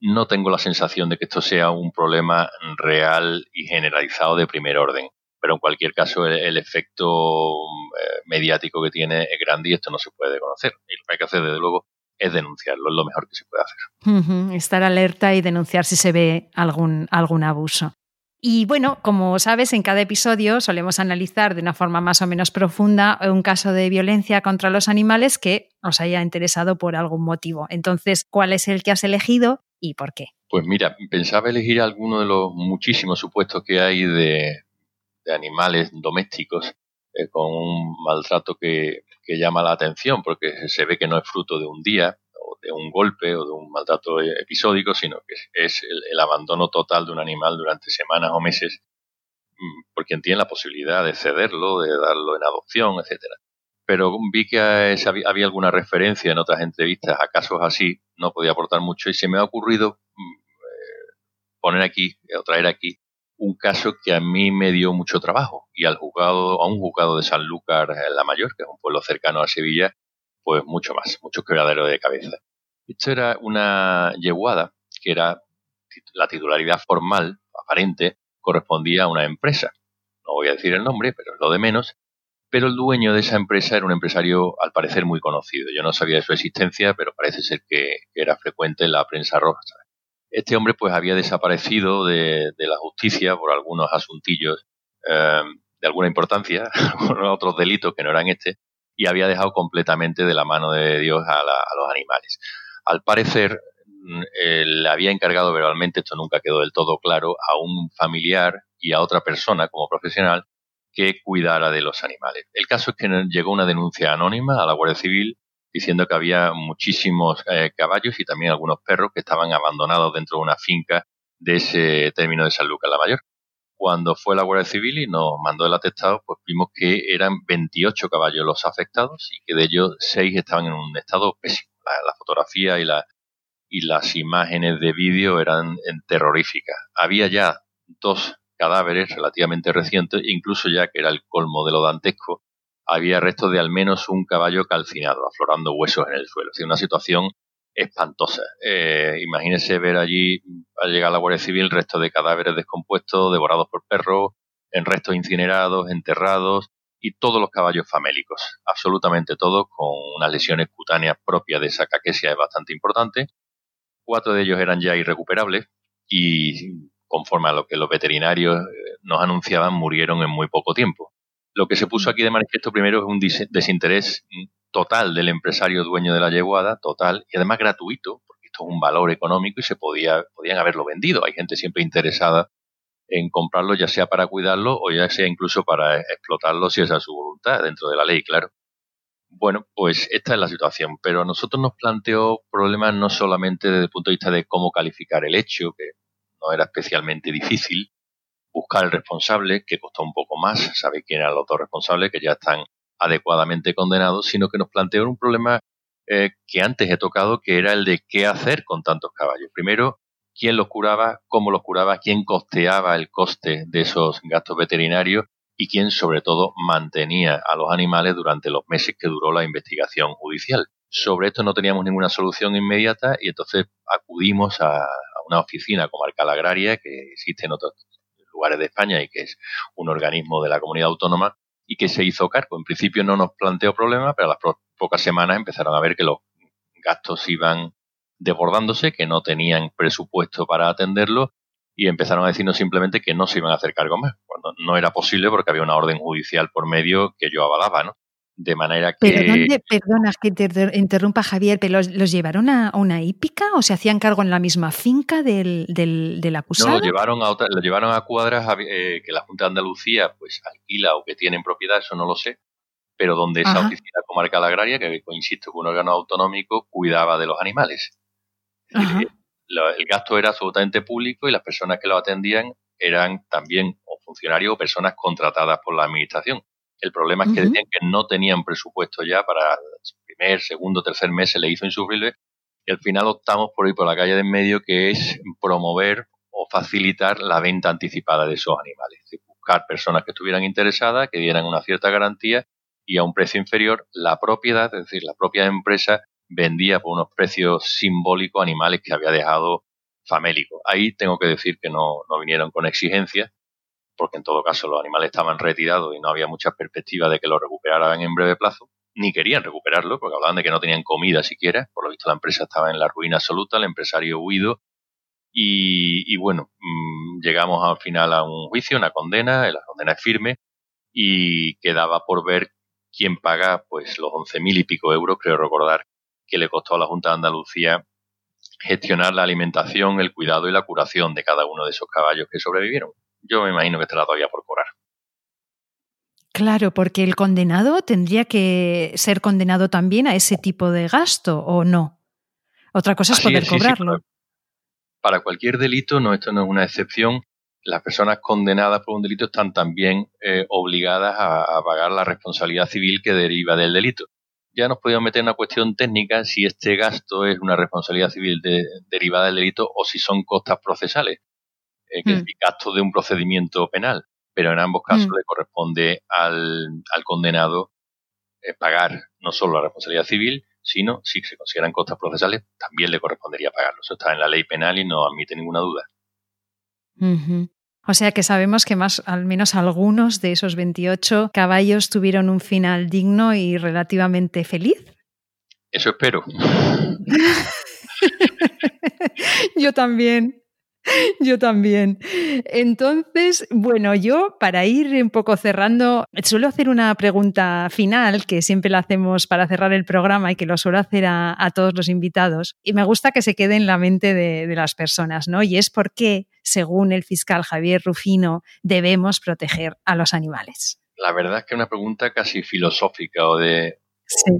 No tengo la sensación de que esto sea un problema real y generalizado de primer orden, pero en cualquier caso el, efecto eh, mediático que tiene es grande y esto no se puede conocer. Y lo que hay que hacer, desde luego, es denunciarlo, es lo mejor que se puede hacer. Estar alerta y denunciar si se ve algún, algún abuso. Y bueno, como sabes, en cada episodio solemos analizar de una forma más o menos profunda un caso de violencia contra los animales que os haya interesado por algún motivo. Entonces, ¿cuál es el que has elegido y por qué? Pues mira, pensaba elegir alguno de los muchísimos supuestos que hay de, animales domésticos eh, con un maltrato que, que llama la atención porque se ve que no es fruto de un día, de un golpe o de un maltrato episódico, sino que es el, abandono total de un animal durante semanas o meses mm, por quien tiene la posibilidad de cederlo, de darlo en adopción, etcétera. Pero vi que había alguna referencia en otras entrevistas a casos así, no podía aportar mucho y se me ha ocurrido mm, eh, poner aquí o traer aquí un caso que a mí me dio mucho trabajo y al juzgado, a un juzgado de Sanlúcar en La Mayor, que es un pueblo cercano a Sevilla, pues mucho más, mucho quebradero de cabeza. Esto era una yeguada que era la titularidad formal, aparente, correspondía a una empresa. No voy a decir el nombre, pero es lo de menos. Pero el dueño de esa empresa era un empresario al parecer muy conocido. Yo no sabía de su existencia, pero parece ser que, era frecuente en la prensa roja. Este hombre pues había desaparecido de, la justicia por algunos asuntillos eh, de alguna importancia, otros delitos que no eran este, y había dejado completamente de la mano de Dios a, los animales. Al parecer, mm, le había encargado verbalmente, esto nunca quedó del todo claro, a un familiar y a otra persona como profesional que cuidara de los animales. El caso es que llegó una denuncia anónima a la Guardia Civil diciendo que había muchísimos eh, caballos y también algunos perros que estaban abandonados dentro de una finca de ese término de San Lucas la Mayor. Cuando fue la Guardia Civil y nos mandó el atestado, pues vimos que eran 28 caballos los afectados y que de ellos 6 estaban en un estado pésimo. La, fotografía y, la, y las imágenes de vídeo eran terroríficas. Había ya dos cadáveres relativamente recientes, incluso ya que era el colmo de lo dantesco, había restos de al menos un caballo calcinado, aflorando huesos en el suelo. Es una situación espantosa. Eh, imagínese ver allí, al llegar la Guardia Civil, restos de cadáveres descompuestos, devorados por perros, en restos incinerados, enterrados, y todos los caballos famélicos, absolutamente todos, con unas lesiones cutáneas propias de esa caquesia bastante importante. Cuatro de ellos eran ya irrecuperables y, conforme a lo que los veterinarios eh, nos anunciaban, murieron en muy poco tiempo. Lo que se puso aquí de manifiesto primero es un desinterés total del empresario dueño de la yeguada, total, y además gratuito, porque esto es un valor económico y se podía, podían haberlo vendido. Hay gente siempre interesada en comprarlo, ya sea para cuidarlo o ya sea incluso para explotarlo si esa es su voluntad, dentro de la ley, claro. Bueno, pues esta es la situación, pero a nosotros nos planteó problemas no solamente desde el punto de vista de cómo calificar el hecho, que no era especialmente difícil, buscar el responsable, que costó un poco más, sabe quién eran los dos responsables, que ya están adecuadamente condenados, sino que nos planteó un problema eh, que antes he tocado, que era el de qué hacer con tantos caballos. Primero, quién los curaba, cómo los curaba, quién costeaba el coste de esos gastos veterinarios y quién, sobre todo, mantenía a los animales durante los meses que duró la investigación judicial. Sobre esto no teníamos ninguna solución inmediata y entonces acudimos a, una oficina comarcal agraria que existe en otros lugares de España y que es un organismo de la comunidad autónoma y que se hizo cargo. En principio no nos planteó problema, pero a las pocas semanas empezaron a ver que los gastos iban desbordándose, que no tenían presupuesto para atenderlo y empezaron a decirnos simplemente que no se iban a hacer cargo más, cuando no era posible porque había una orden judicial por medio que yo avalaba, ¿no? De manera que... ¿Pero dónde, perdona que te interrumpa Javier, pero los, llevaron a, una hípica o se hacían cargo en la misma finca del, del, acusado? No, lo llevaron a, otra, lo llevaron a cuadras eh, que la Junta de Andalucía pues alquila o que tienen propiedad, eso no lo sé, pero donde esa oficina comarcal agraria, que insisto, que un órgano autonómico, cuidaba de los animales. el gasto era absolutamente público y las personas que lo atendían eran también o funcionarios o personas contratadas por la administración. El problema es que decían que no tenían presupuesto ya para el primer, segundo, tercer mes, se le hizo insufrible y al final optamos por ir por la calle de en medio, que es promover o facilitar la venta anticipada de esos animales. Es buscar personas que estuvieran interesadas, que dieran una cierta garantía y a un precio inferior la propiedad, es decir, la propia empresa vendía por unos precios simbólicos animales que había dejado famélicos. Ahí tengo que decir que no, no vinieron con exigencias, porque en todo caso los animales estaban retirados y no había mucha perspectiva de que lo recuperaran en breve plazo, ni querían recuperarlo, porque hablaban de que no tenían comida siquiera, por lo visto la empresa estaba en la ruina absoluta, el empresario huido, y, bueno, mm, llegamos al final a un juicio, una condena, la condena es firme, y quedaba por ver quién paga pues los once mil y pico euros, creo recordar, que le costó a la Junta de Andalucía gestionar la alimentación, el cuidado y la curación de cada uno de esos caballos que sobrevivieron yo me imagino que estará todavía por cobrar. Claro, porque el condenado tendría que ser condenado también a ese tipo de gasto, ¿o no? Otra cosa es poder cobrarlo. para cualquier delito, no, esto no es una excepción. Las personas condenadas por un delito están también eh, obligadas a, pagar la responsabilidad civil que deriva del delito. Ya nos podíamos meter en una cuestión técnica si este gasto es una responsabilidad civil derivada del delito o si son costas procesales eh, que es mm. el gasto de un procedimiento penal, pero en ambos casos mm. le corresponde al, condenado eh, pagar no solo la responsabilidad civil, sino si se consideran costas procesales, también le correspondería pagarlo. Eso está en la ley penal y no admite ninguna duda. O sea que sabemos que más, al menos algunos de esos 28 caballos tuvieron un final digno y relativamente feliz. Eso espero. Yo también. Yo también. Entonces, bueno, yo para ir un poco cerrando, suelo hacer una pregunta final que siempre la hacemos para cerrar el programa y que lo suelo hacer a, todos los invitados. Y me gusta que se quede en la mente de, las personas, ¿no? Y es por qué, según el fiscal Javier Rufino, debemos proteger a los animales. La verdad es que es una pregunta casi filosófica o de... Sí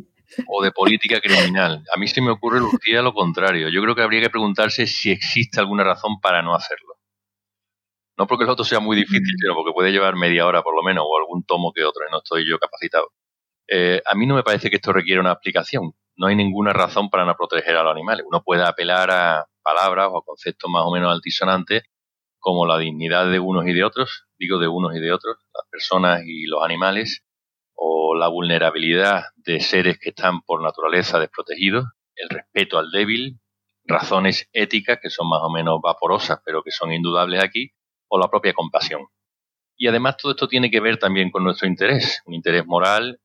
o de política criminal. A mí se me ocurre, Lucía, lo contrario. Yo creo que habría que preguntarse si existe alguna razón para no hacerlo. No porque el otro sea muy difícil, mm. sino porque puede llevar media hora por lo menos o algún tomo que otro y no estoy yo capacitado. Eh, a mí no me parece que esto requiera una aplicación. No hay ninguna razón para no proteger a los animales. Uno puede apelar a palabras o a conceptos más o menos altisonantes como la dignidad de unos y de otros, digo de unos y de otros, las personas y los animales, la vulnerabilidad de seres que están por naturaleza desprotegidos, el respeto al débil, razones éticas que son más o menos vaporosas, pero que son indudables aquí, o la propia compasión. Y además todo esto tiene que ver también con nuestro interés, un interés moral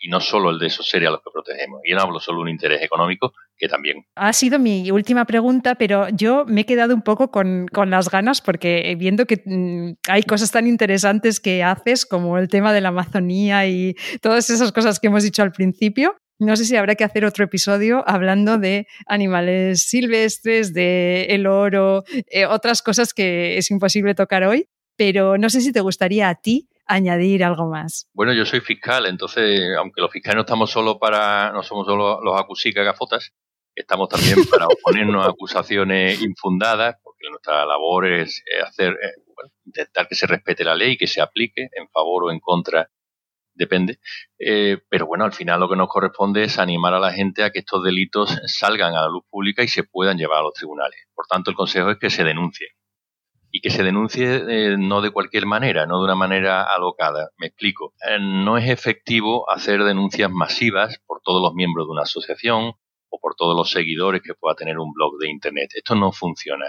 y no solo el de esos seres a los que protegemos. Y no hablo solo de un interés económico, que también. Ha sido mi última pregunta, pero yo me he quedado un poco con, con las ganas porque viendo que mm, hay cosas tan interesantes que haces como el tema de la Amazonía y todas esas cosas que hemos dicho al principio, no sé si habrá que hacer otro episodio hablando de animales silvestres, de el oro, eh, otras cosas que es imposible tocar hoy, pero no sé si te gustaría a ti añadir algo más. Bueno, yo soy fiscal, entonces, aunque los fiscales no estamos solo para, no somos solo los acusicas gafotas, estamos también para oponernos a acusaciones infundadas, porque nuestra labor es hacer, eh, intentar que se respete la ley, que se aplique en favor o en contra, depende. Eh, pero bueno, al final lo que nos corresponde es animar a la gente a que estos delitos salgan a la luz pública y se puedan llevar a los tribunales. Por tanto, el consejo es que se denuncien y que se denuncie eh, no de cualquier manera, no de una manera alocada. Me explico. Eh, no es efectivo hacer denuncias masivas por todos los miembros de una asociación o por todos los seguidores que pueda tener un blog de Internet. Esto no funciona.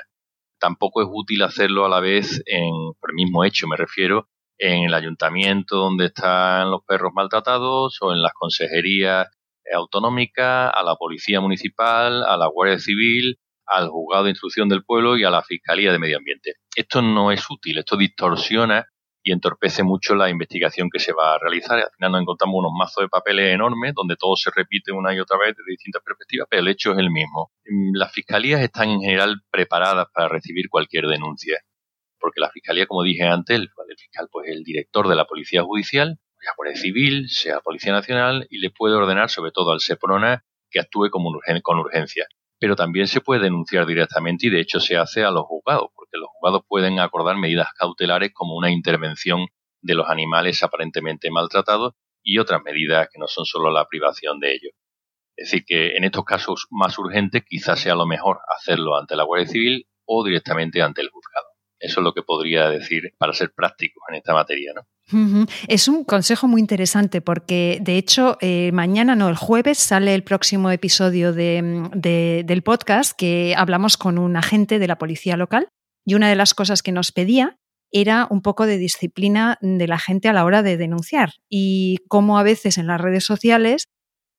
Tampoco es útil hacerlo a la vez en, por el mismo hecho me refiero, en el ayuntamiento donde están los perros maltratados o en las consejerías autonómicas, a la policía municipal, a la Guardia Civil al juzgado de instrucción del pueblo y a la Fiscalía de Medio Ambiente. Esto no es útil, esto distorsiona y entorpece mucho la investigación que se va a realizar. Al final nos encontramos unos mazos de papeles enormes donde todo se repite una y otra vez desde distintas perspectivas, pero el hecho es el mismo. Mm, las fiscalías están en general preparadas para recibir cualquier denuncia, porque la fiscalía, como dije antes, el, fiscal pues el director de la policía judicial, sea Guardia Civil, sea Policía Nacional, y le puede ordenar sobre todo al SEPRONA que actúe con urgencia pero también se puede denunciar directamente y de hecho se hace a los juzgados, porque los juzgados pueden acordar medidas cautelares como una intervención de los animales aparentemente maltratados y otras medidas que no son solo la privación de ellos. Es decir, que en estos casos más urgentes quizás sea lo mejor hacerlo ante la Guardia Civil o directamente ante el juzgado. Eso es lo que podría decir para ser prácticos en esta materia. ¿no? Es un consejo muy interesante porque, de hecho, eh, mañana, no, el jueves sale el próximo episodio del podcast que hablamos con un agente de la policía local y una de las cosas que nos pedía era un poco de disciplina de la gente a la hora de denunciar y cómo a veces en las redes sociales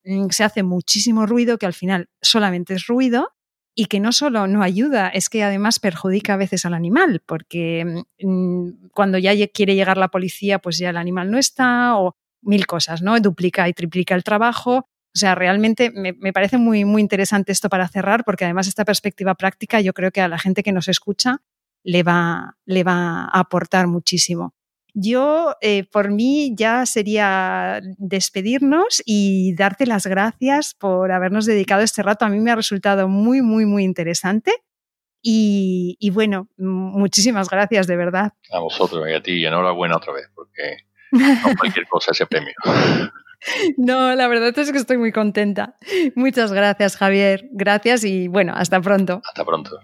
mm, se hace muchísimo ruido que al final solamente es ruido y que no solo no ayuda, es que además perjudica a veces al animal, porque mm, cuando ya quiere llegar la policía, pues ya el animal no está, o mil cosas, ¿no? Duplica y triplica el trabajo. O sea, realmente me, me, parece muy, muy interesante esto para cerrar, porque además esta perspectiva práctica yo creo que a la gente que nos escucha le va, le va a aportar muchísimo. Yo, eh, por mí, ya sería despedirnos y darte las gracias por habernos dedicado este rato. A mí me ha resultado muy, muy, muy interesante. Y, bueno, muchísimas gracias, de verdad. A vosotros y a ti, y enhorabuena otra vez, porque no cualquier cosa ese premio. No, la verdad es que estoy muy contenta. Muchas gracias, Javier. Gracias y bueno, hasta pronto. Hasta pronto.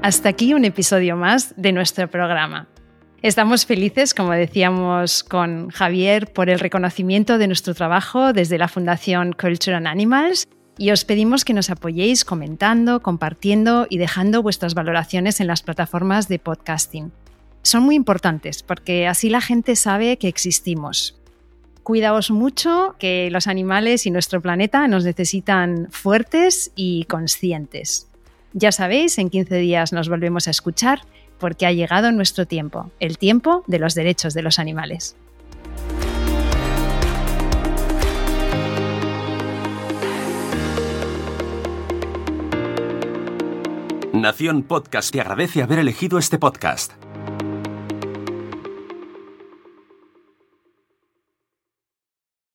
Hasta aquí un episodio más de nuestro programa. Estamos felices, como decíamos con Javier, por el reconocimiento de nuestro trabajo desde la Fundación Culture and Animals y os pedimos que nos apoyéis comentando, compartiendo y dejando vuestras valoraciones en las plataformas de podcasting. Son muy importantes porque así la gente sabe que existimos. Cuidaos mucho, que los animales y nuestro planeta nos necesitan fuertes y conscientes. Ya sabéis, en 15 días nos volvemos a escuchar porque ha llegado nuestro tiempo, el tiempo de los derechos de los animales. Nación Podcast te agradece haber elegido este podcast.